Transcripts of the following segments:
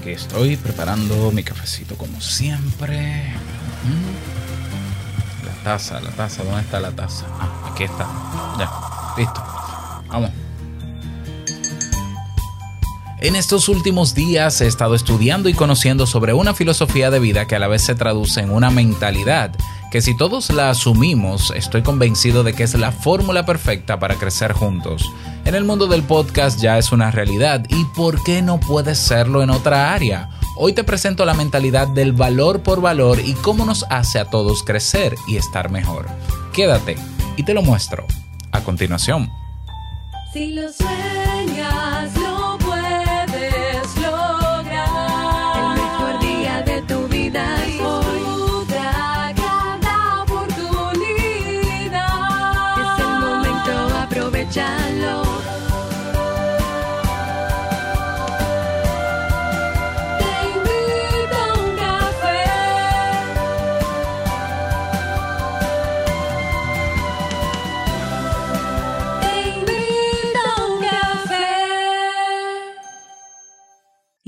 Aquí estoy preparando mi cafecito como siempre. La taza, la taza, ¿dónde está la taza? Ah, aquí está. Ya, listo. Vamos. En estos últimos días he estado estudiando y conociendo sobre una filosofía de vida que a la vez se traduce en una mentalidad que si todos la asumimos, estoy convencido de que es la fórmula perfecta para crecer juntos. En el mundo del podcast ya es una realidad y ¿por qué no puede serlo en otra área? Hoy te presento la mentalidad del valor por valor y cómo nos hace a todos crecer y estar mejor. Quédate y te lo muestro a continuación. Si lo lo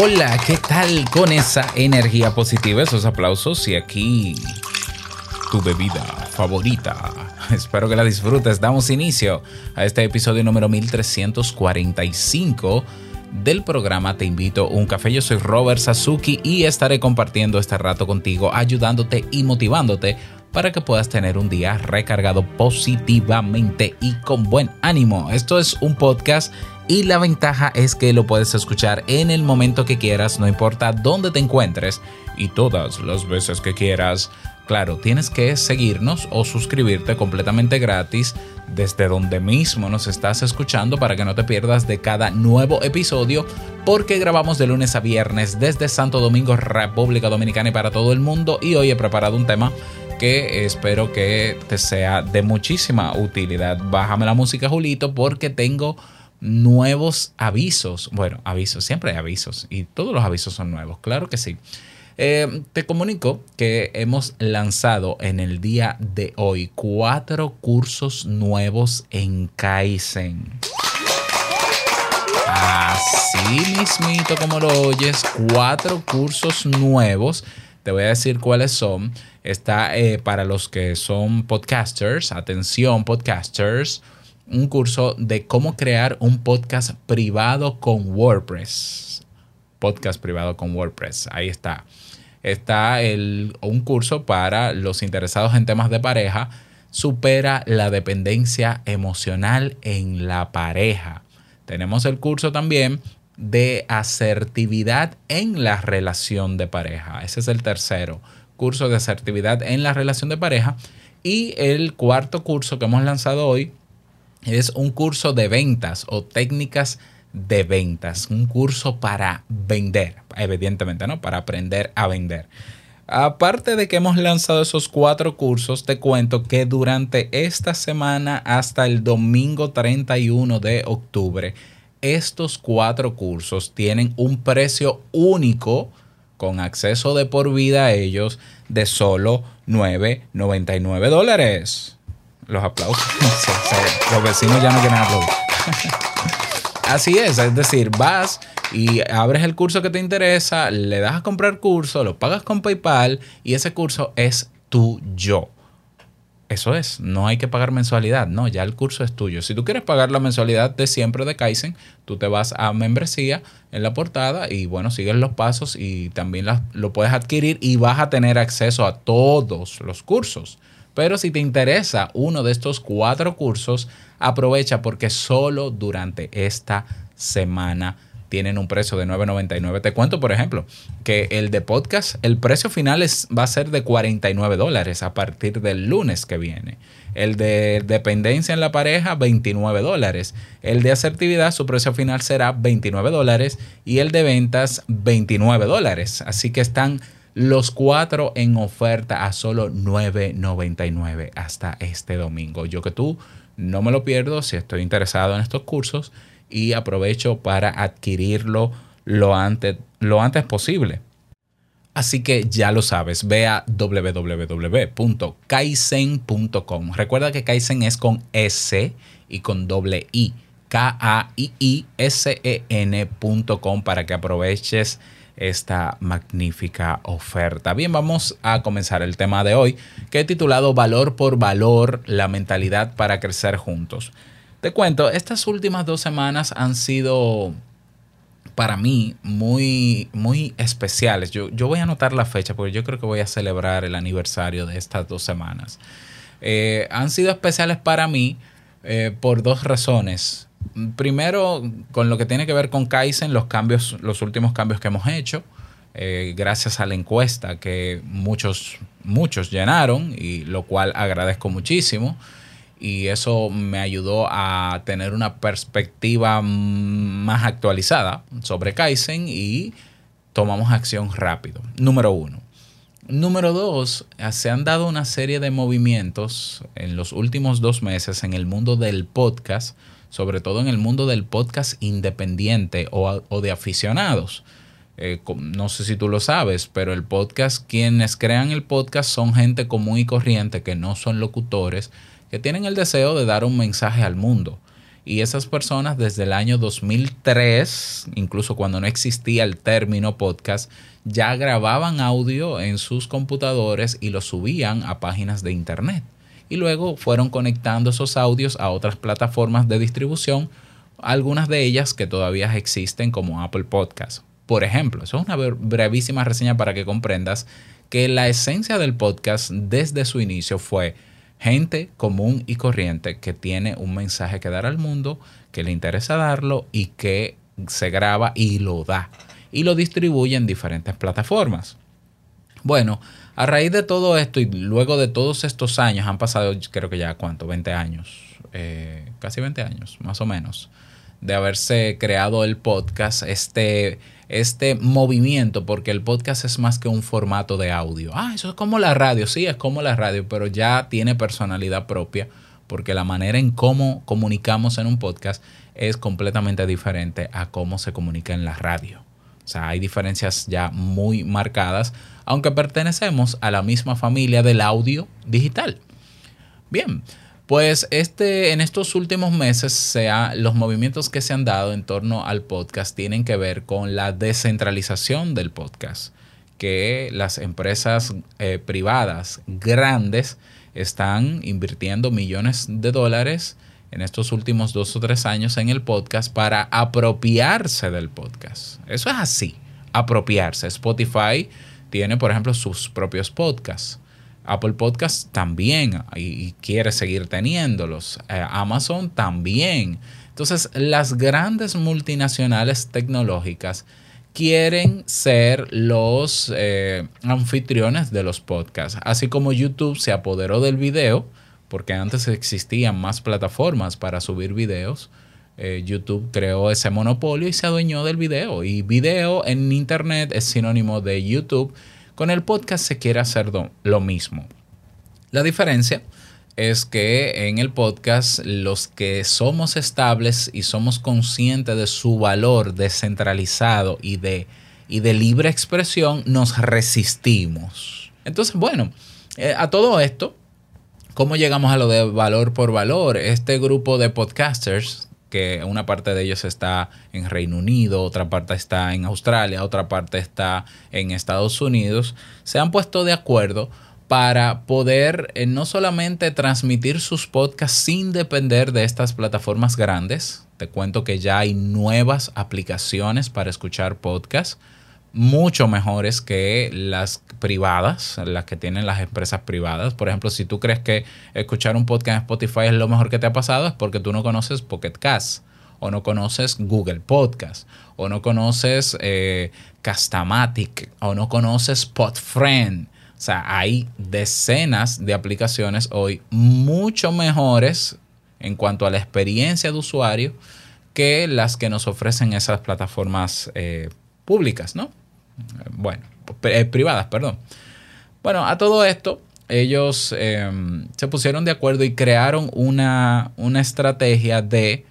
Hola, ¿qué tal con esa energía positiva, esos aplausos y aquí tu bebida favorita? Espero que la disfrutes. Damos inicio a este episodio número 1345 del programa Te invito a un café. Yo soy Robert Sasuki y estaré compartiendo este rato contigo, ayudándote y motivándote para que puedas tener un día recargado positivamente y con buen ánimo. Esto es un podcast y la ventaja es que lo puedes escuchar en el momento que quieras, no importa dónde te encuentres y todas las veces que quieras. Claro, tienes que seguirnos o suscribirte completamente gratis desde donde mismo nos estás escuchando para que no te pierdas de cada nuevo episodio porque grabamos de lunes a viernes desde Santo Domingo, República Dominicana y para todo el mundo y hoy he preparado un tema que espero que te sea de muchísima utilidad. Bájame la música, Julito, porque tengo nuevos avisos. Bueno, avisos, siempre hay avisos y todos los avisos son nuevos, claro que sí. Eh, te comunico que hemos lanzado en el día de hoy cuatro cursos nuevos en Kaizen. Así mismito como lo oyes, cuatro cursos nuevos. Te voy a decir cuáles son. Está eh, para los que son podcasters, atención podcasters, un curso de cómo crear un podcast privado con WordPress. Podcast privado con WordPress. Ahí está. Está el, un curso para los interesados en temas de pareja. Supera la dependencia emocional en la pareja. Tenemos el curso también de asertividad en la relación de pareja. Ese es el tercero. Curso de asertividad en la relación de pareja. Y el cuarto curso que hemos lanzado hoy es un curso de ventas o técnicas de ventas, un curso para vender, evidentemente, ¿no? Para aprender a vender. Aparte de que hemos lanzado esos cuatro cursos, te cuento que durante esta semana hasta el domingo 31 de octubre, estos cuatro cursos tienen un precio único con acceso de por vida a ellos de solo 9.99 dólares. Los aplausos. Los vecinos ya no quieren aplaudir. Así es, es decir, vas y abres el curso que te interesa, le das a comprar curso, lo pagas con PayPal y ese curso es tuyo. Eso es, no hay que pagar mensualidad, no, ya el curso es tuyo. Si tú quieres pagar la mensualidad de siempre de Kaizen, tú te vas a membresía en la portada y bueno, sigues los pasos y también la- lo puedes adquirir y vas a tener acceso a todos los cursos. Pero si te interesa uno de estos cuatro cursos, aprovecha porque solo durante esta semana tienen un precio de 9.99. Te cuento, por ejemplo, que el de podcast, el precio final es, va a ser de 49 dólares a partir del lunes que viene. El de dependencia en la pareja, 29 dólares. El de asertividad, su precio final será 29 dólares. Y el de ventas, 29 dólares. Así que están Los cuatro en oferta a solo $9.99 hasta este domingo. Yo que tú no me lo pierdo si estoy interesado en estos cursos y aprovecho para adquirirlo lo antes, lo antes posible. Así que ya lo sabes, ve a. Recuerda que Kaizen es con S y con doble I. K-A-I-I-S-E-N.com para que aproveches esta magnífica oferta. Bien, vamos a comenzar el tema de hoy que he titulado Valor por Valor, la mentalidad para crecer juntos. Te cuento, estas últimas dos semanas han sido para mí muy, muy especiales. Yo, yo voy a anotar la fecha porque yo creo que voy a celebrar el aniversario de estas dos semanas. Eh, han sido especiales para mí eh, por dos razones. Primero, con lo que tiene que ver con Kaizen, los cambios, los últimos cambios que hemos hecho, eh, gracias a la encuesta que muchos, muchos llenaron, y lo cual agradezco muchísimo y eso me ayudó a tener una perspectiva más actualizada sobre Kaizen y tomamos acción rápido. Número uno. Número dos, se han dado una serie de movimientos en los últimos dos meses en el mundo del podcast, sobre todo en el mundo del podcast independiente o, o de aficionados. Eh, no sé si tú lo sabes, pero el podcast, quienes crean el podcast son gente común y corriente que no son locutores, que tienen el deseo de dar un mensaje al mundo. Y esas personas desde el año 2003, incluso cuando no existía el término podcast, ya grababan audio en sus computadores y lo subían a páginas de internet. Y luego fueron conectando esos audios a otras plataformas de distribución, algunas de ellas que todavía existen como Apple Podcast. Por ejemplo, eso es una brevísima reseña para que comprendas que la esencia del podcast desde su inicio fue gente común y corriente que tiene un mensaje que dar al mundo, que le interesa darlo y que se graba y lo da y lo distribuye en diferentes plataformas. Bueno, a raíz de todo esto y luego de todos estos años, han pasado creo que ya cuánto, 20 años, eh, casi 20 años más o menos, de haberse creado el podcast, este este movimiento, porque el podcast es más que un formato de audio. Ah, eso es como la radio, sí, es como la radio, pero ya tiene personalidad propia, porque la manera en cómo comunicamos en un podcast es completamente diferente a cómo se comunica en la radio. O sea, hay diferencias ya muy marcadas, aunque pertenecemos a la misma familia del audio digital. Bien, pues este, en estos últimos meses, los movimientos que se han dado en torno al podcast tienen que ver con la descentralización del podcast, que las empresas eh, privadas grandes están invirtiendo millones de dólares en estos últimos dos o tres años en el podcast para apropiarse del podcast. Eso es así, apropiarse. Spotify tiene, por ejemplo, sus propios podcasts. Apple Podcast también y, quiere seguir teniéndolos. Eh, Amazon también. Entonces, las grandes multinacionales tecnológicas quieren ser los eh, anfitriones de los podcasts. Así como YouTube se apoderó del video, porque antes existían más plataformas para subir videos. Eh, YouTube creó ese monopolio y se adueñó del video. Y video en Internet es sinónimo de YouTube con el podcast se quiere hacer lo mismo. La diferencia es que en el podcast los que somos estables y somos conscientes de su valor descentralizado y de, y de libre expresión, nos resistimos. Entonces, bueno, eh, a todo esto, ¿cómo llegamos a lo de valor por valor? Este grupo de podcasters que una parte de ellos está en Reino Unido, otra parte está en Australia, otra parte está en Estados Unidos, se han puesto de acuerdo para poder eh, no solamente transmitir sus podcasts sin depender de estas plataformas grandes, te cuento que ya hay nuevas aplicaciones para escuchar podcasts, mucho mejores que las privadas, las que tienen las empresas privadas. Por ejemplo, si tú crees que escuchar un podcast en Spotify es lo mejor que te ha pasado, es porque tú no conoces Pocket Cast, o no conoces Google Podcast, o no conoces eh, Castamatic, o no conoces Podfriend. O sea, hay decenas de aplicaciones hoy mucho mejores en cuanto a la experiencia de usuario que las que nos ofrecen esas plataformas eh, públicas, ¿no? Bueno, eh, privadas, perdón. Bueno, a todo esto, ellos eh, se pusieron de acuerdo y crearon una, una estrategia de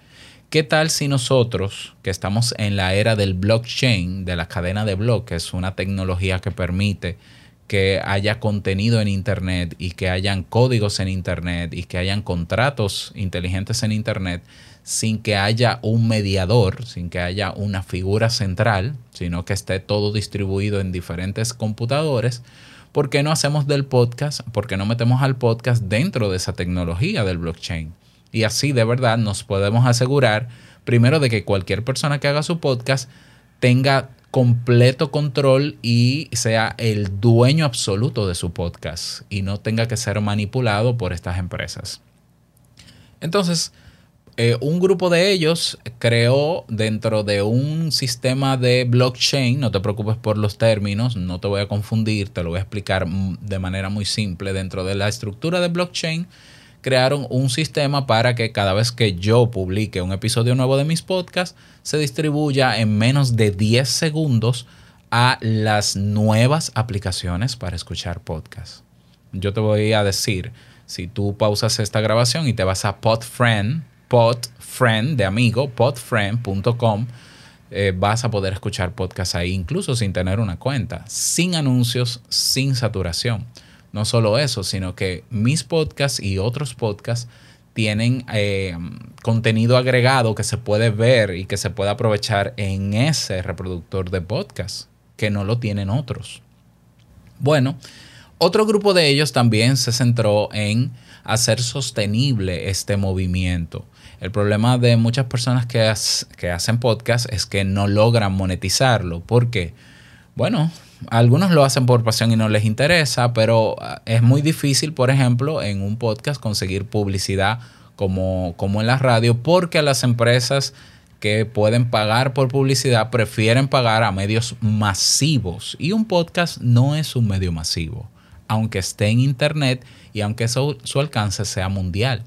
qué tal si nosotros, que estamos en la era del blockchain, de la cadena de bloques, una tecnología que permite que haya contenido en Internet y que hayan códigos en Internet y que hayan contratos inteligentes en Internet sin que haya un mediador, sin que haya una figura central, sino que esté todo distribuido en diferentes computadores. ¿Por qué no hacemos del podcast? ¿Por qué no metemos al podcast dentro de esa tecnología del blockchain? Y así de verdad nos podemos asegurar, primero, de que cualquier persona que haga su podcast tenga completo control y sea el dueño absoluto de su podcast y no tenga que ser manipulado por estas empresas. Entonces, eh, un grupo de ellos creó dentro de un sistema de blockchain, no te preocupes por los términos, no te voy a confundir, te lo voy a explicar de manera muy simple. Dentro de la estructura de blockchain, crearon un sistema para que cada vez que yo publique un episodio nuevo de mis podcasts, se distribuya en menos de 10 segundos a las nuevas aplicaciones para escuchar podcasts. Yo te voy a decir, si tú pausas esta grabación y te vas a Podfriend, Podfriend de amigo, podfriend.com, eh, vas a poder escuchar podcasts ahí, incluso sin tener una cuenta, sin anuncios, sin saturación. No solo eso, sino que mis podcasts y otros podcasts tienen eh, contenido agregado que se puede ver y que se puede aprovechar en ese reproductor de podcast, que no lo tienen otros. Bueno, otro grupo de ellos también se centró en hacer sostenible este movimiento. El problema de muchas personas que, hacen podcast es que no logran monetizarlo. ¿Por qué? Bueno, algunos lo hacen por pasión y no les interesa, pero ah, es muy difícil, por ejemplo, en un podcast conseguir publicidad como, como en la radio, porque las empresas que pueden pagar por publicidad prefieren pagar a medios masivos. Y un podcast no es un medio masivo, aunque esté en internet y aunque su, su alcance sea mundial.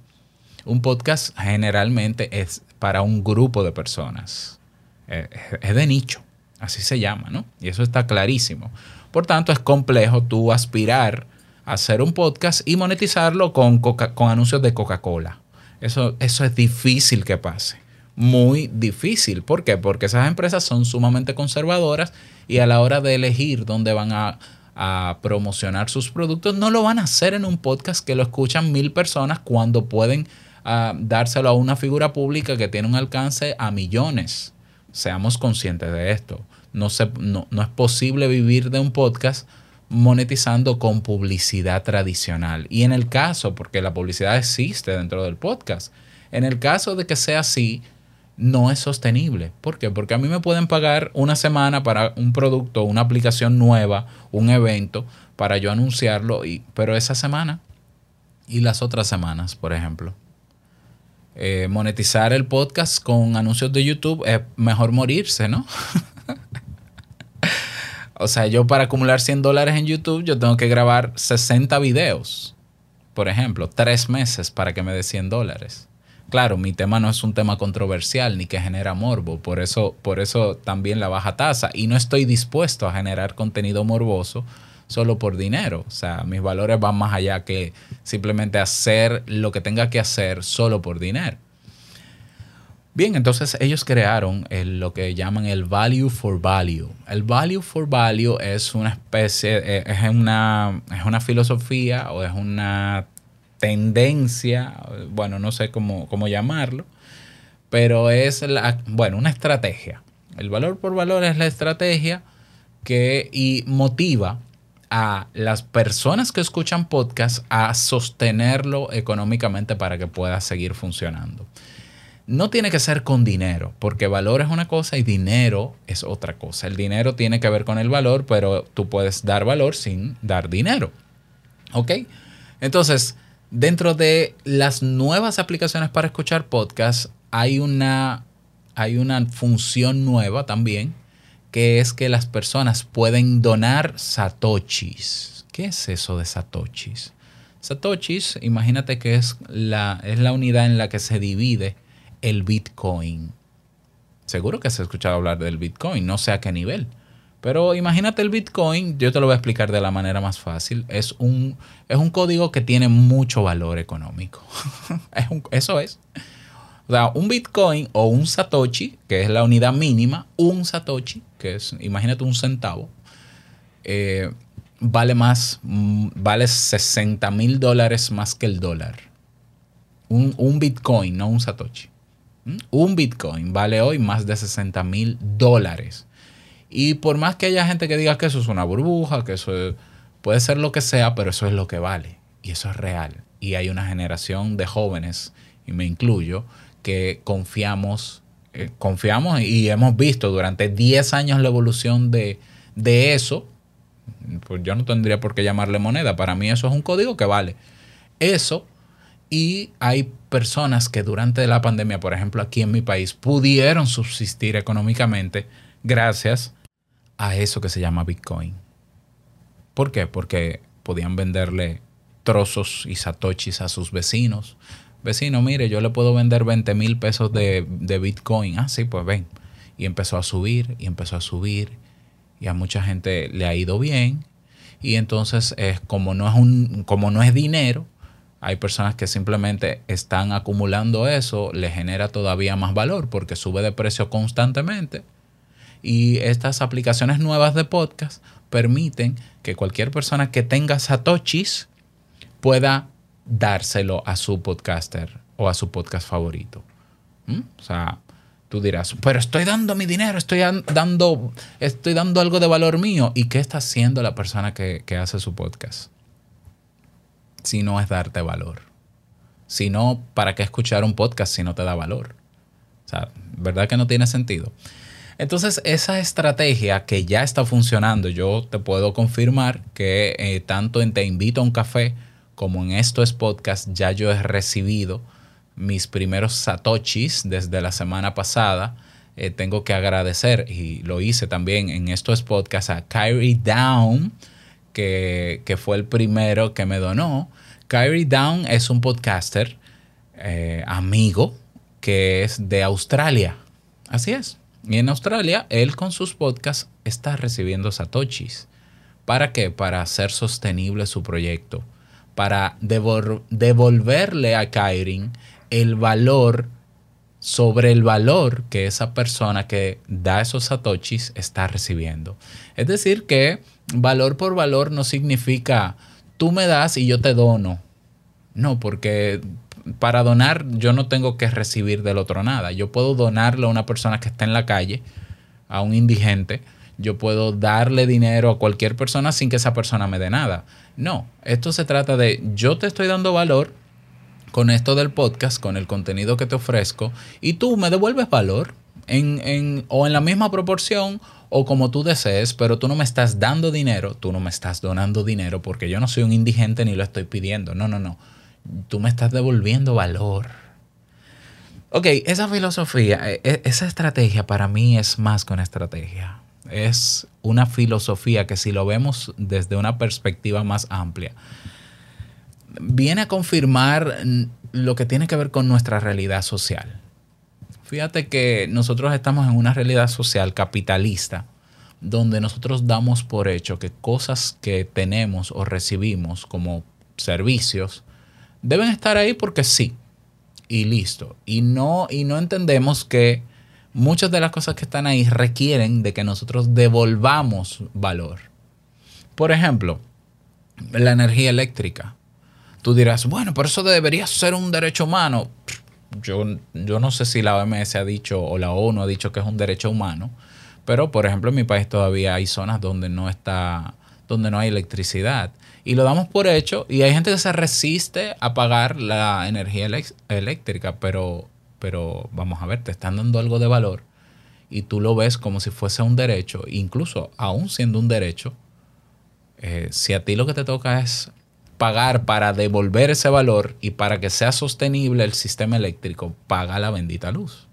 Un podcast generalmente es para un grupo de personas. Eh, Es de nicho, así se llama, ¿no? Y eso está clarísimo. Por tanto, es complejo tú aspirar a hacer un podcast y monetizarlo con, Coca- con anuncios de Coca-Cola. Eso, eso es difícil que pase. Muy difícil. ¿Por qué? Porque esas empresas son sumamente conservadoras y a la hora de elegir dónde van a, a promocionar sus productos, no lo van a hacer en un podcast que lo escuchan mil personas cuando pueden ah, dárselo a una figura pública que tiene un alcance a millones. Seamos conscientes de esto. No, se, no, no es posible vivir de un podcast monetizando con publicidad tradicional. Y en el caso, porque la publicidad existe dentro del podcast, en el caso de que sea así, no es sostenible. ¿Por qué? Porque a mí me pueden pagar una semana para un producto, una aplicación nueva, un evento, para yo anunciarlo, y, pero esa semana y las otras semanas, por ejemplo. Eh, monetizar el podcast con anuncios de YouTube es mejor morirse, ¿no? o sea, yo para acumular 100 dólares en YouTube, yo tengo que grabar 60 videos, por ejemplo, tres meses para que me dé 100 dólares. Claro, mi tema no es un tema controversial ni que genera morbo, por eso, por eso también la baja tasa. Y no estoy dispuesto a generar contenido morboso solo por dinero. O sea, mis valores van más allá que simplemente hacer lo que tenga que hacer solo por dinero. Bien, entonces ellos crearon lo que llaman el value for value. El value for value es una especie, eh, es una, es una filosofía o es una tendencia, bueno, no sé cómo, cómo llamarlo, pero es la, bueno, una estrategia. El valor por valor es la estrategia que y motiva a las personas que escuchan podcast a sostenerlo económicamente para que pueda seguir funcionando. No tiene que ser con dinero, porque valor es una cosa y dinero es otra cosa. El dinero tiene que ver con el valor, pero tú puedes dar valor sin dar dinero. ¿Ok? Entonces, dentro de las nuevas aplicaciones para escuchar podcast, hay una, hay una función nueva también, que es que las personas pueden donar satoshis. ¿Qué es eso de satoshis? Satoshis, imagínate que es la, es la unidad en la que se divide el Bitcoin. Seguro que has escuchado hablar del Bitcoin, no sé a qué nivel, Pero imagínate el Bitcoin, yo te lo voy a explicar de la manera más fácil. Es un, es un código que tiene mucho valor económico. Es un- eso es. Un Bitcoin o un Satoshi, que es la unidad mínima, un Satoshi, que es, imagínate un centavo, eh, vale más, mm, vale 60 mil dólares más que el dólar. Un, un Bitcoin, no un Satoshi. ¿Mm? Un Bitcoin vale hoy más de 60 mil dólares. Y por más que haya gente que diga que eso es una burbuja, que eso es- puede ser lo que sea, pero eso es lo que vale. Y eso es real. Y hay una generación de jóvenes, y me incluyo, que confiamos, eh, confiamos y hemos visto durante 10 años la evolución de, de eso. Pues yo no tendría por qué llamarle moneda. Para mí eso es un código que vale. Eso y hay personas que durante la pandemia, por ejemplo, aquí en mi país, pudieron subsistir económicamente gracias a eso que se llama Bitcoin. ¿Por qué? Porque podían venderle trozos y satoshis a sus vecinos. Vecino, mire, yo le puedo vender 20 mil pesos de, de Bitcoin. Ah, sí, pues ven. Y empezó a subir y empezó a subir. Y a mucha gente le ha ido bien. Y entonces, es como, no es un, como no es dinero, hay personas que simplemente están acumulando eso, le genera todavía más valor porque sube de precio constantemente. Y estas aplicaciones nuevas de podcast permiten que cualquier persona que tenga satoshis pueda dárselo a su podcaster o a su podcast favorito. ¿Mm? O sea, tú dirás, pero estoy dando mi dinero, estoy an- dando, estoy dando algo de valor mío. ¿Y qué está haciendo la persona que, que hace su podcast? Si no es darte valor. Si no, ¿para qué escuchar un podcast si no te da valor? O sea, ¿verdad que no tiene sentido? Entonces, esa estrategia que ya está funcionando, yo te puedo confirmar que eh, tanto en Te Invito a un Café como en Esto es Podcast, ya yo he recibido mis primeros satoshis desde la semana pasada. Eh, tengo que agradecer, y lo hice también en Esto es Podcast, a Kyrie Down, que, que fue el primero que me donó. Kyrie Down es un podcaster eh, amigo que es de Australia. Así es. Y en Australia, él con sus podcasts está recibiendo satoshis. ¿Para qué? Para hacer sostenible su proyecto. Para devol- devolverle a Kyrie el valor sobre el valor que esa persona que da esos satoshis está recibiendo. Es decir, que valor por valor no significa tú me das y yo te dono. No, porque para donar yo no tengo que recibir del otro nada. Yo puedo donarle a una persona que está en la calle, a un indigente. Yo puedo darle dinero a cualquier persona sin que esa persona me dé nada. No, esto se trata de yo te estoy dando valor con esto del podcast, con el contenido que te ofrezco, y tú me devuelves valor en, en- o en la misma proporción o como tú desees, pero tú no me estás dando dinero, tú no me estás donando dinero porque yo no soy un indigente ni lo estoy pidiendo. No, no, no. Tú me estás devolviendo valor. Ok, esa filosofía, e- e- esa estrategia para mí es más que una estrategia. Es una filosofía que si lo vemos desde una perspectiva más amplia, viene a confirmar lo que tiene que ver con nuestra realidad social. Fíjate que nosotros estamos en una realidad social capitalista donde nosotros damos por hecho que cosas que tenemos o recibimos como servicios deben estar ahí porque sí y listo. Y no, y no entendemos que muchas de las cosas que están ahí requieren de que nosotros devolvamos valor. Por ejemplo, la energía eléctrica. Tú dirás, bueno, pero eso debería ser un derecho humano. Yo, yo no sé si la OMS ha dicho o la ONU ha dicho que es un derecho humano, pero por ejemplo en mi país todavía hay zonas donde no está, donde no hay electricidad. Y lo damos por hecho y hay gente que se resiste a pagar la energía eléctrica, pero, pero vamos a ver, te están dando algo de valor y tú lo ves como si fuese un derecho, incluso aún siendo un derecho, eh, si a ti lo que te toca es pagar para devolver ese valor y para que sea sostenible el sistema eléctrico, paga la bendita luz.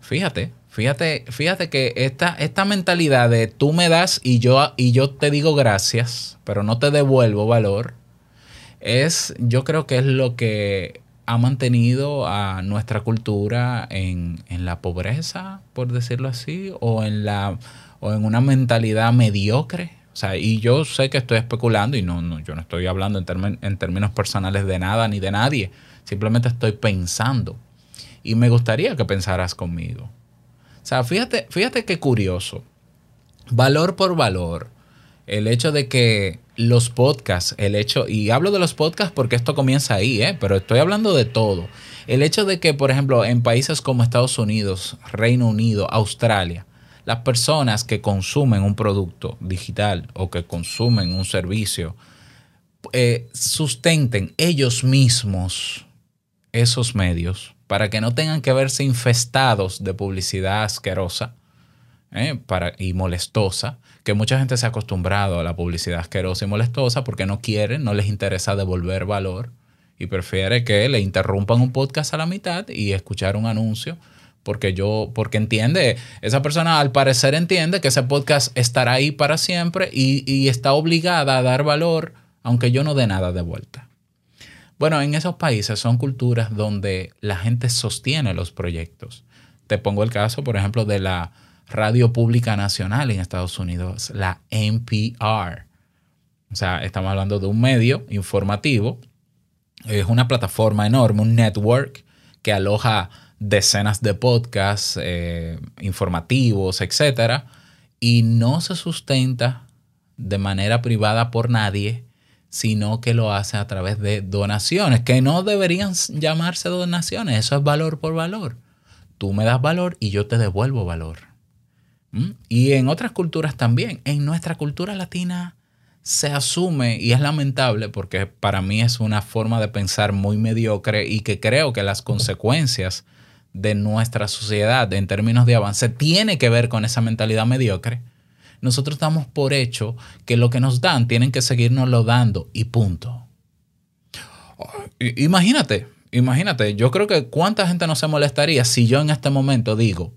Fíjate, fíjate, fíjate que esta, esta mentalidad de tú me das y yo, y yo te digo gracias, pero no te devuelvo valor, es, yo creo que es lo que ha mantenido a nuestra cultura en, en la pobreza, por decirlo así, o en la o en una mentalidad mediocre. O sea, y yo sé que estoy especulando y no, no yo no estoy hablando en, términos personales de nada ni de nadie. Simplemente estoy pensando. Y me gustaría que pensaras conmigo. O sea, fíjate, fíjate qué curioso. Valor por valor. El hecho de que los podcasts, el hecho, y hablo de los podcasts porque esto comienza ahí, ¿eh? pero estoy hablando de todo. El hecho de que, por ejemplo, en países como Estados Unidos, Reino Unido, Australia, las personas que consumen un producto digital o que consumen un servicio, eh, sustenten ellos mismos esos medios para que no tengan que verse infestados de publicidad asquerosa ¿eh? para, y molestosa, que mucha gente se ha acostumbrado a la publicidad asquerosa y molestosa porque no quieren, no les interesa devolver valor y prefiere que le interrumpan un podcast a la mitad y escuchar un anuncio porque yo, porque entiende, esa persona al parecer entiende que ese podcast estará ahí para siempre y, y está obligada a dar valor aunque yo no dé nada de vuelta. Bueno, en esos países son culturas donde la gente sostiene los proyectos. Te pongo el caso, por ejemplo, de la Radio Pública Nacional en Estados Unidos, la NPR. O sea, estamos hablando de un medio informativo. Es una plataforma enorme, un network que aloja decenas de podcasts eh, informativos, etcétera, y no se sustenta de manera privada por nadie, sino que lo hace a través de donaciones, que no deberían llamarse donaciones, eso es valor por valor. Tú me das valor y yo te devuelvo valor. ¿Mm? Y en otras culturas también. En nuestra cultura latina se asume, y es lamentable porque para mí es una forma de pensar muy mediocre y que creo que las consecuencias de nuestra sociedad en términos de avance tiene que ver con esa mentalidad mediocre. Nosotros damos por hecho que lo que nos dan tienen que seguirnoslo dando y punto. I- Imagínate, imagínate, yo creo que cuánta gente no se molestaría si yo en este momento digo,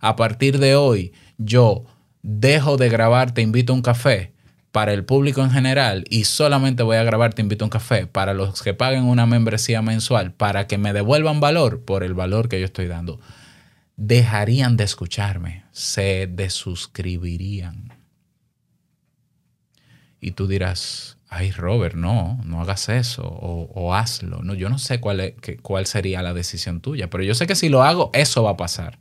a partir de hoy yo dejo de grabar Te invito a un café para el público en general y solamente voy a grabar Te invito a un café para los que paguen una membresía mensual para que me devuelvan valor por el valor que yo estoy dando. Dejarían de escucharme, se desuscribirían. Y tú dirás, ay Robert, no, no hagas eso o, o hazlo. No, yo no sé cuál, es- cuál sería la decisión tuya, pero yo sé que si lo hago, eso va a pasar.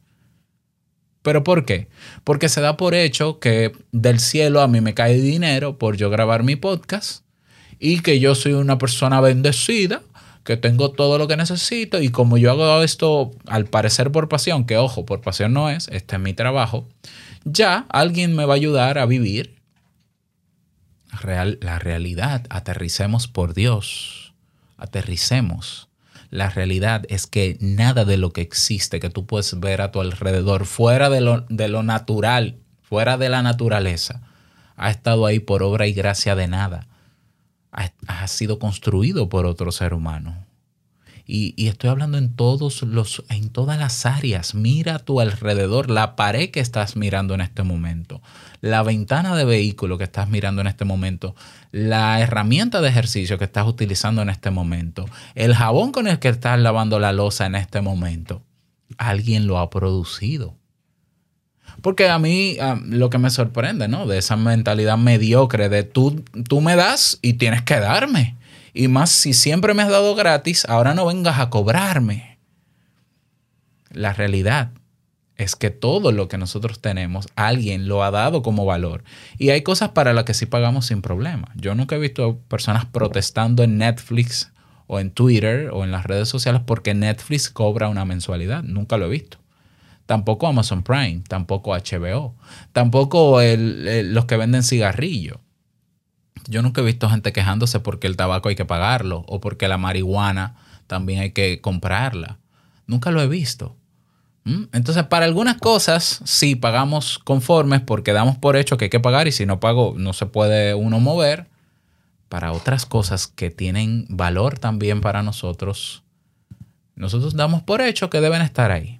¿Pero por qué? Porque se da por hecho que del cielo a mí me cae dinero por yo grabar mi podcast y que yo soy una persona bendecida, que tengo todo lo que necesito y como yo hago esto al parecer por pasión, que ojo, por pasión no es, este es mi trabajo, ya alguien me va a ayudar a vivir real, la realidad. Aterricemos por Dios. Aterricemos. La realidad es que nada de lo que existe, que tú puedes ver a tu alrededor, fuera de lo, de lo natural, fuera de la naturaleza, ha estado ahí por obra y gracia de nada. Ha, sido construido por otro ser humano. Y, y estoy hablando en todos los, en todas las áreas. Mira a tu alrededor, la pared que estás mirando en este momento, la ventana de vehículo que estás mirando en este momento, la herramienta de ejercicio que estás utilizando en este momento, el jabón con el que estás lavando la losa en este momento. Alguien lo ha producido. Porque a mí ah, lo que me sorprende, ¿no? De esa mentalidad mediocre de tú, tú me das y tienes que darme. Y más si siempre me has dado gratis, ahora no vengas a cobrarme. La realidad es que todo lo que nosotros tenemos, alguien lo ha dado como valor. Y hay cosas para las que sí pagamos sin problema. Yo nunca he visto personas protestando en Netflix o en Twitter o en las redes sociales porque Netflix cobra una mensualidad. Nunca lo he visto. Tampoco Amazon Prime, tampoco HBO, tampoco el- el- los que venden cigarrillos. Yo nunca he visto gente quejándose porque el tabaco hay que pagarlo o porque la marihuana también hay que comprarla. Nunca lo he visto. ¿Mm? Entonces, para algunas cosas sí pagamos conformes porque damos por hecho que hay que pagar y si no pago no se puede uno mover. Para otras cosas que tienen valor también para nosotros, nosotros damos por hecho que deben estar ahí.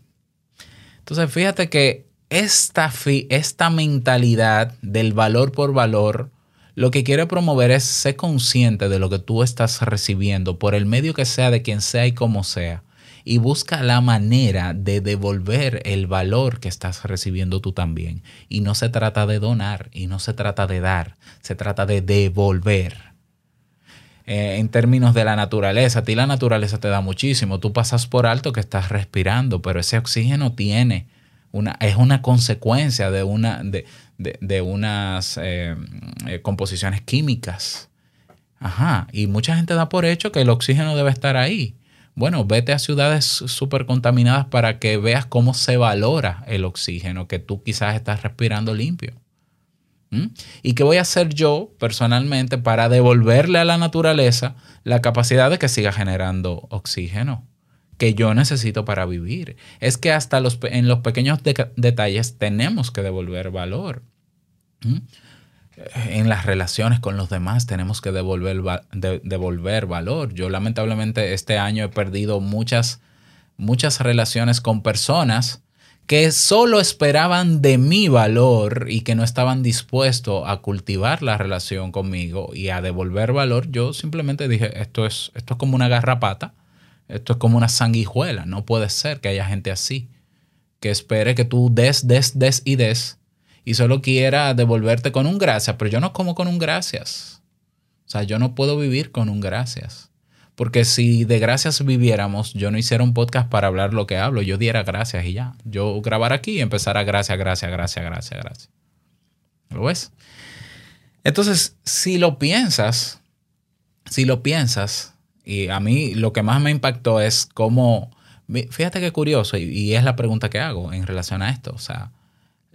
Entonces, fíjate que esta, esta mentalidad del valor por valor lo que quiere promover es ser consciente de lo que tú estás recibiendo por el medio que sea, de quien sea y como sea. Y busca la manera de devolver el valor que estás recibiendo tú también. Y no se trata de donar y no se trata de dar, se trata de devolver. Eh, en términos de la naturaleza, a ti la naturaleza te da muchísimo. Tú pasas por alto que estás respirando, pero ese oxígeno tiene una, es una consecuencia de, una, de, de- unas eh, eh, composiciones químicas. Ajá, y mucha gente da por hecho que el oxígeno debe estar ahí. Bueno, vete a ciudades súper contaminadas para que veas cómo se valora el oxígeno que tú quizás estás respirando limpio. ¿Mm? ¿Y qué voy a hacer yo personalmente para devolverle a la naturaleza la capacidad de que siga generando oxígeno que yo necesito para vivir? Es que hasta los, en los pequeños detalles tenemos que devolver valor. ¿Mm? En las relaciones con los demás tenemos que devolver, devolver valor. Yo lamentablemente este año he perdido muchas, muchas relaciones con personas que solo esperaban de mi valor y que no estaban dispuestos a cultivar la relación conmigo y a devolver valor, yo simplemente dije, esto es, esto es como una garrapata, esto es como una sanguijuela, no puede ser que haya gente así, que espere que tú des, des, des y des y solo quiera devolverte con un gracias, pero yo no como con un gracias. O sea, yo no puedo vivir con un gracias. Porque si de gracias viviéramos, yo no hiciera un podcast para hablar lo que hablo, yo diera gracias y ya. Yo grabar aquí y empezar a gracias, gracias, gracias, gracias, gracias. ¿Lo ves? Entonces, si lo piensas, si lo piensas, y a mí lo que más me impactó es cómo, fíjate qué curioso, y, y es la pregunta que hago en relación a esto, o sea,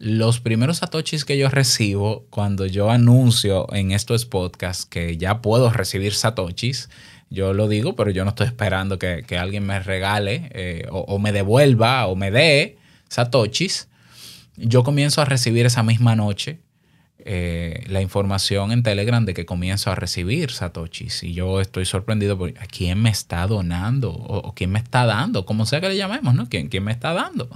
los primeros satoshis que yo recibo cuando yo anuncio en estos podcasts que ya puedo recibir satoshis, yo lo digo, pero yo no estoy esperando que, que alguien me regale eh, o, me devuelva o me dé satoshis. Yo comienzo a recibir esa misma noche eh, la información en Telegram de que comienzo a recibir satoshis y yo estoy sorprendido por ¿a quién me está donando o, o quién me está dando, como sea que le llamemos, ¿no? ¿Quién, quién me está dando?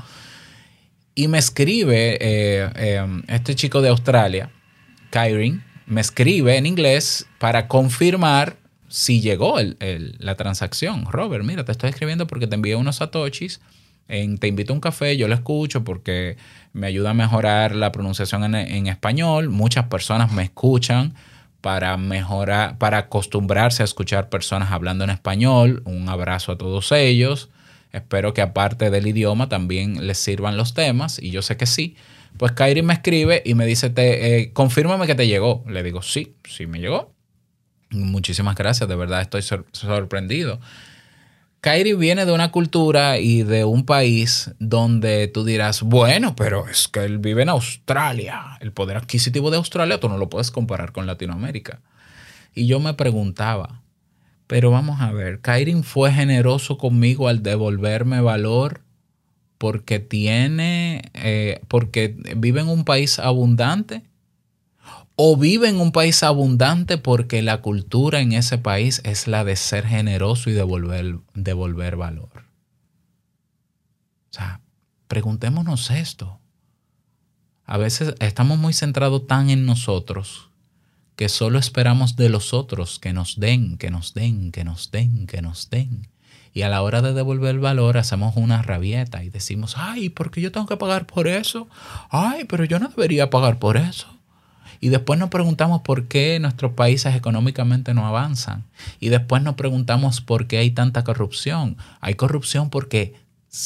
Y me escribe eh, eh, este chico de Australia, Kyrin, me escribe en inglés para confirmar si llegó el- la transacción. Robert, mira, te estoy escribiendo porque te envié unos satoshis. En, te invito a un café, yo lo escucho porque me ayuda a mejorar la pronunciación en, en español. Muchas personas me escuchan para mejorar, para acostumbrarse a escuchar personas hablando en español. Un abrazo a todos ellos. Espero que aparte del idioma también les sirvan los temas y yo sé que sí. Pues Kairi me escribe y me dice, te, eh, confírmame que te llegó. Le digo, sí, sí me llegó. Muchísimas gracias, de verdad estoy sor- sorprendido. Kairi viene de una cultura y de un país donde tú dirás, bueno, pero es que él vive en Australia. El poder adquisitivo de Australia tú no lo puedes comparar con Latinoamérica. Y yo me preguntaba, pero vamos a ver, Kairin fue generoso conmigo al devolverme valor porque tiene, eh, porque vive en un país abundante o vive en un país abundante porque la cultura en ese país es la de ser generoso y devolver, devolver valor. O sea, preguntémonos esto. A veces estamos muy centrados tan en nosotros que solo esperamos de los otros que nos den, que nos den, que nos den, que nos den. Y a la hora de devolver valor hacemos una rabieta y decimos, ay, ¿por qué yo tengo que pagar por eso? Ay, pero yo no debería pagar por eso. Y después nos preguntamos por qué nuestros países económicamente no avanzan. Y después nos preguntamos por qué hay tanta corrupción. Hay corrupción porque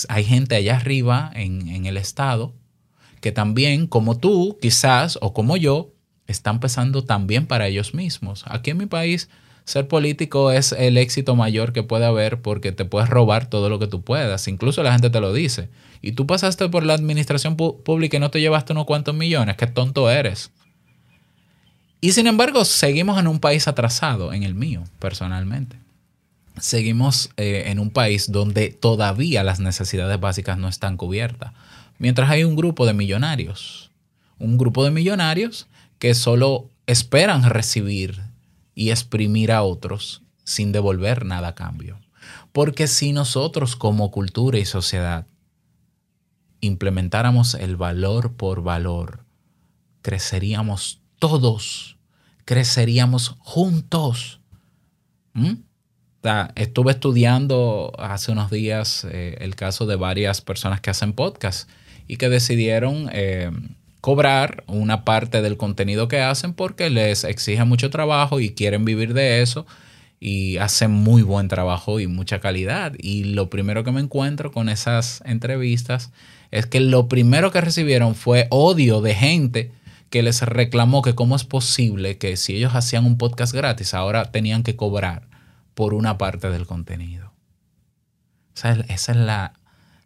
hay gente allá arriba en, en el Estado que también, como tú, quizás, o como yo, están pensando también para ellos mismos. Aquí en mi país, ser político es el éxito mayor que puede haber porque te puedes robar todo lo que tú puedas. Incluso la gente te lo dice. Y tú pasaste por la administración pública y no te llevaste unos cuantos millones. Qué tonto eres. Y sin embargo, seguimos en un país atrasado, en el mío, personalmente. Seguimos eh, en un país donde todavía las necesidades básicas no están cubiertas. Mientras hay un grupo de millonarios, un grupo de millonarios que solo esperan recibir y exprimir a otros sin devolver nada a cambio. Porque si nosotros como cultura y sociedad implementáramos el valor por valor, creceríamos todos, creceríamos juntos. ¿Mm? estuve estudiando hace unos días eh, el caso de varias personas que hacen podcast y que decidieron eh, cobrar una parte del contenido que hacen porque les exige mucho trabajo y quieren vivir de eso y hacen muy buen trabajo y mucha calidad. Y lo primero que me encuentro con esas entrevistas es que lo primero que recibieron fue odio de gente que les reclamó que cómo es posible que si ellos hacían un podcast gratis, ahora tenían que cobrar por una parte del contenido. Esa es, esa es la,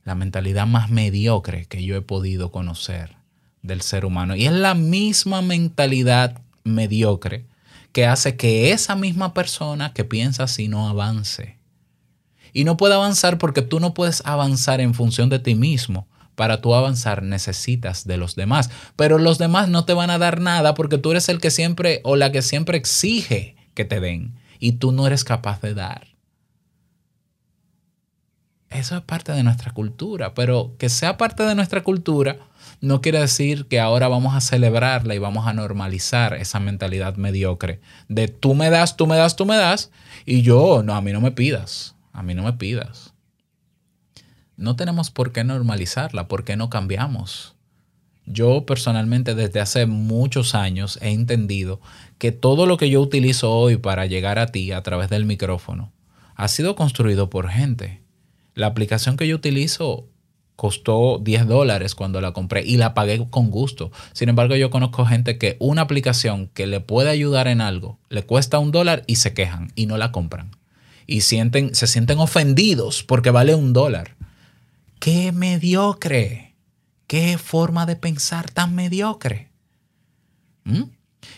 la mentalidad más mediocre que yo he podido conocer del ser humano. Y es la misma mentalidad mediocre que hace que esa misma persona que piensa así no avance. Y no puede avanzar porque tú no puedes avanzar en función de ti mismo. Para tú avanzar necesitas de los demás. Pero los demás no te van a dar nada porque tú eres el que siempre o la que siempre exige que te den. Y tú no eres capaz de dar. Eso es parte de nuestra cultura. Pero que sea parte de nuestra cultura no quiere decir que ahora vamos a celebrarla y vamos a normalizar esa mentalidad mediocre de tú me das, tú me das, tú me das y yo, no, a mí no me pidas, a mí no me pidas. No tenemos por qué normalizarla, por qué no cambiamos. Yo personalmente desde hace muchos años he entendido que todo lo que yo utilizo hoy para llegar a ti a través del micrófono ha sido construido por gente. La aplicación que yo utilizo costó 10 dólares cuando la compré y la pagué con gusto. Sin embargo, yo conozco gente que una aplicación que le puede ayudar en algo le cuesta un dólar y se quejan y no la compran. Y sienten, se sienten ofendidos porque vale un dólar. ¡Qué mediocre! ¡Qué forma de pensar tan mediocre! ¿Mm?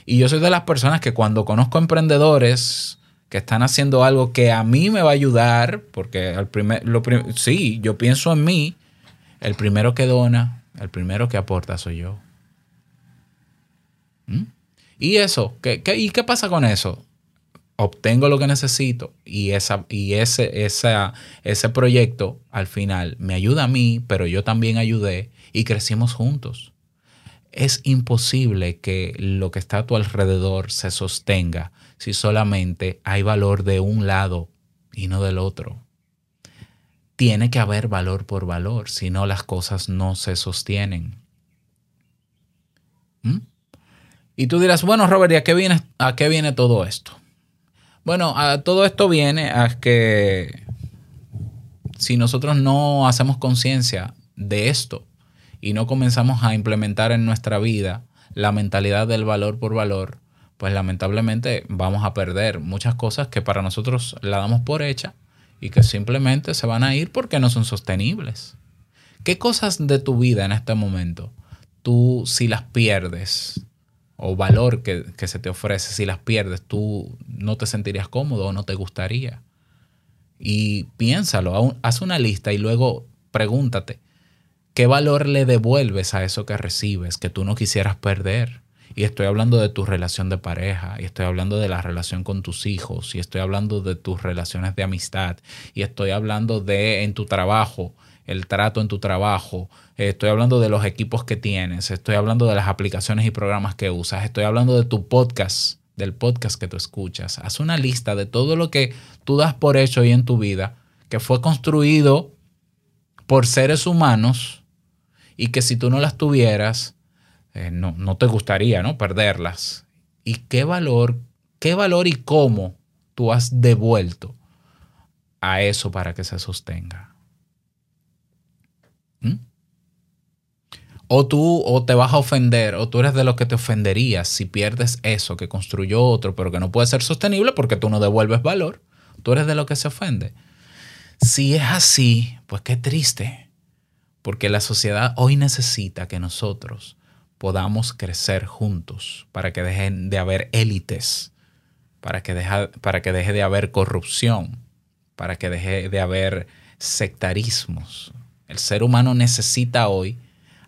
Y yo soy de las personas que cuando conozco emprendedores están haciendo algo que a mí me va a ayudar, porque al primer, lo prim- sí, yo pienso en mí, el primero que dona, el primero que aporta soy yo. ¿Mm? Y eso, ¿qué, qué, y qué pasa con eso? Obtengo lo que necesito y, esa, y ese, esa, ese proyecto al final me ayuda a mí, pero yo también ayudé y crecimos juntos. Es imposible que lo que está a tu alrededor se sostenga si solamente hay valor de un lado y no del otro tiene que haber valor por valor, si no las cosas no se sostienen. ¿Mm? Y tú dirás, bueno, Robert, ¿y a qué viene, a qué viene todo esto? Bueno, a todo esto viene a que si nosotros no hacemos conciencia de esto y no comenzamos a implementar en nuestra vida la mentalidad del valor por valor, pues lamentablemente vamos a perder muchas cosas que para nosotros la damos por hecha y que simplemente se van a ir porque no son sostenibles. ¿Qué cosas de tu vida en este momento tú si las pierdes o valor que, que se te ofrece, si las pierdes, tú no te sentirías cómodo o no te gustaría? Y piénsalo, haz una lista y luego pregúntate, ¿qué valor le devuelves a eso que recibes que tú no quisieras perder? Y estoy hablando de tu relación de pareja, y estoy hablando de la relación con tus hijos, y estoy hablando de tus relaciones de amistad, y estoy hablando de en tu trabajo, el trato en tu trabajo, estoy hablando de los equipos que tienes, estoy hablando de las aplicaciones y programas que usas, estoy hablando de tu podcast, del podcast que tú escuchas. Haz una lista de todo lo que tú das por hecho hoy en tu vida, que fue construido por seres humanos y que si tú no las tuvieras, eh, no, no te gustaría ¿no? perderlas. ¿Y qué valor, qué valor y cómo tú has devuelto a eso para que se sostenga? ¿Mm? O tú o te vas a ofender, o tú eres de los que te ofenderías si pierdes eso que construyó otro, pero que no puede ser sostenible porque tú no devuelves valor. Tú eres de los que se ofende. Si es así, pues qué triste. Porque la sociedad hoy necesita que nosotros podamos crecer juntos para que dejen de haber élites, para que, deja- para que deje de haber corrupción, para que deje de haber sectarismos. El ser humano necesita hoy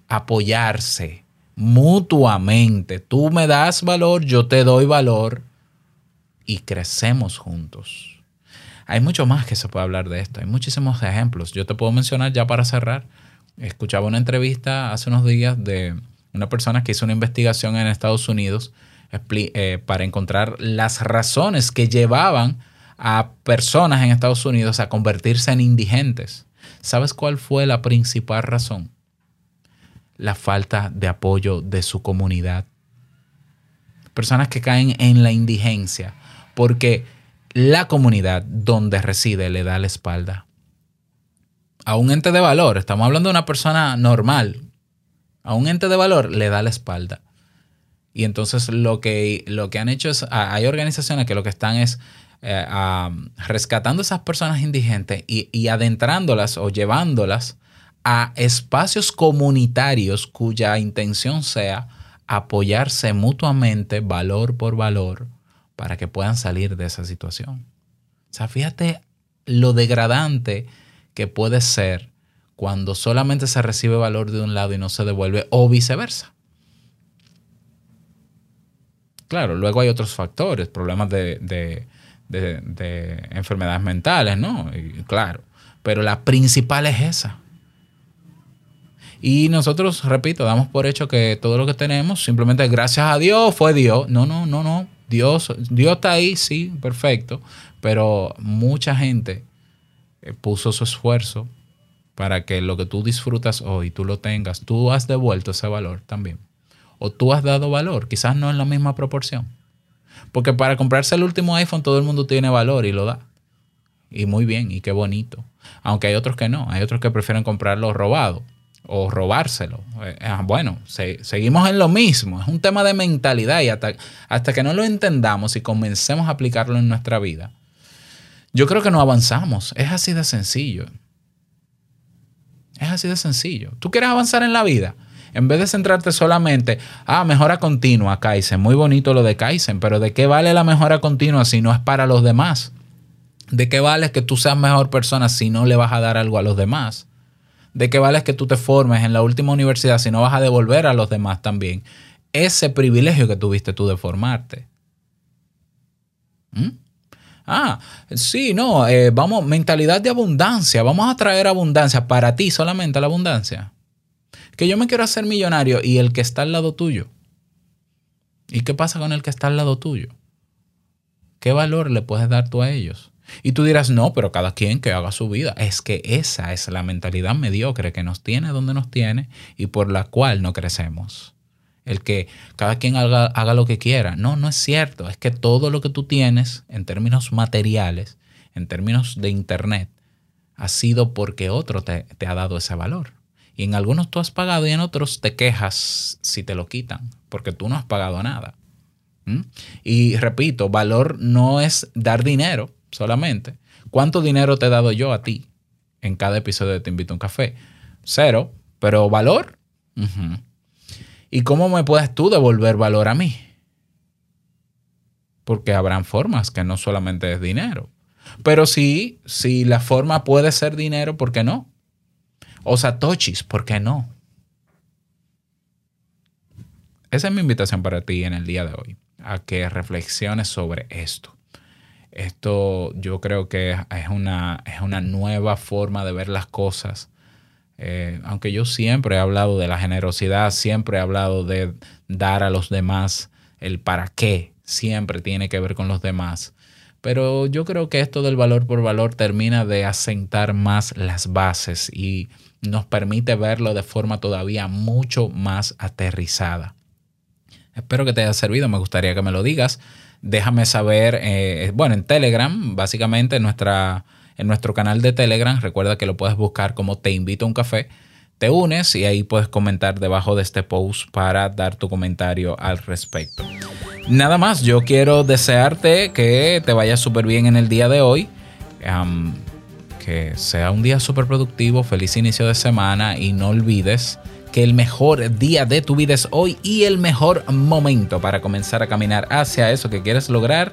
apoyarse mutuamente. Tú me das valor, yo te doy valor y crecemos juntos. Hay mucho más que se puede hablar de esto. Hay muchísimos ejemplos. Yo te puedo mencionar ya para cerrar. Escuchaba una entrevista hace unos días de una persona que hizo una investigación en Estados Unidos eh, para encontrar las razones que llevaban a personas en Estados Unidos a convertirse en indigentes. ¿Sabes cuál fue la principal razón? La falta de apoyo de su comunidad. Personas que caen en la indigencia porque la comunidad donde reside le da la espalda. A un ente de valor, estamos hablando de una persona normal, a un ente de valor le da la espalda. Y entonces lo que, lo que han hecho es, hay organizaciones que lo que están es eh, ah, rescatando a esas personas indigentes y, y adentrándolas o llevándolas a espacios comunitarios cuya intención sea apoyarse mutuamente, valor por valor, para que puedan salir de esa situación. O sea, fíjate lo degradante que puede ser cuando solamente se recibe valor de un lado y no se devuelve, o viceversa. Claro, luego hay otros factores, problemas de, de- de- de enfermedades mentales, ¿no? Y claro, pero la principal es esa. Y nosotros, repito, damos por hecho que todo lo que tenemos, simplemente gracias a Dios, fue Dios. No, no, no, no. Dios, Dios está ahí, sí, perfecto. Pero mucha gente puso su esfuerzo para que lo que tú disfrutas hoy, tú lo tengas. Tú has devuelto ese valor también. O tú has dado valor, quizás no en la misma proporción. Porque para comprarse el último iPhone todo el mundo tiene valor y lo da. Y muy bien, y qué bonito. Aunque hay otros que no, hay otros que prefieren comprarlo robado o robárselo. Eh, ah, bueno, se- seguimos en lo mismo. Es un tema de mentalidad y hasta que no lo entendamos y comencemos a aplicarlo en nuestra vida, yo creo que no avanzamos. Es así de sencillo. Es así de sencillo. ¿Tú quieres avanzar en la vida? En vez de centrarte solamente, ah, mejora continua, Kaizen. Muy bonito lo de Kaizen, pero ¿de qué vale la mejora continua si no es para los demás? ¿De qué vale que tú seas mejor persona si no le vas a dar algo a los demás? ¿De qué vale que tú te formes en la última universidad si no vas a devolver a los demás también ese privilegio que tuviste tú de formarte? ¿Mm? Ah, sí, no, eh, vamos, mentalidad de abundancia, vamos a traer abundancia para ti solamente la abundancia. Que yo me quiero hacer millonario y el que está al lado tuyo. ¿Y qué pasa con el que está al lado tuyo? ¿Qué valor le puedes dar tú a ellos? Y tú dirás, no, pero cada quien que haga su vida. Es que esa es la mentalidad mediocre que nos tiene donde nos tiene y por la cual no crecemos. El que cada quien haga, haga lo que quiera. No, no es cierto. Es que todo lo que tú tienes en términos materiales, en términos de Internet, ha sido porque otro te, te ha dado ese valor. Y en algunos tú has pagado y en otros te quejas si te lo quitan, porque tú no has pagado nada. ¿Mm? Y repito, valor no es dar dinero solamente. ¿Cuánto dinero te he dado yo a ti en cada episodio de Te invito a un café? Cero, pero valor. ¿Y cómo me puedes tú devolver valor a mí? Porque habrán formas que no solamente es dinero. Pero sí, si la forma puede ser dinero, ¿por qué no? O satoshis, ¿por qué no? Esa es mi invitación para ti en el día de hoy, a que reflexiones sobre esto. Esto yo creo que es una, es una nueva forma de ver las cosas. Eh, aunque yo siempre he hablado de la generosidad, siempre he hablado de dar a los demás, el para qué siempre tiene que ver con los demás. Pero yo creo que esto del valor por valor termina de asentar más las bases y nos permite verlo de forma todavía mucho más aterrizada. Espero que te haya servido, me gustaría que me lo digas. Déjame saber, eh, bueno, en Telegram, básicamente en, nuestra, en nuestro canal de Telegram, recuerda que lo puedes buscar como Te invito a un café. Te unes y ahí puedes comentar debajo de este post para dar tu comentario al respecto. Nada más, yo quiero desearte que te vaya súper bien en el día de hoy. Que sea un día súper productivo, feliz inicio de semana y no olvides que el mejor día de tu vida es hoy y el mejor momento para comenzar a caminar hacia eso que quieres lograr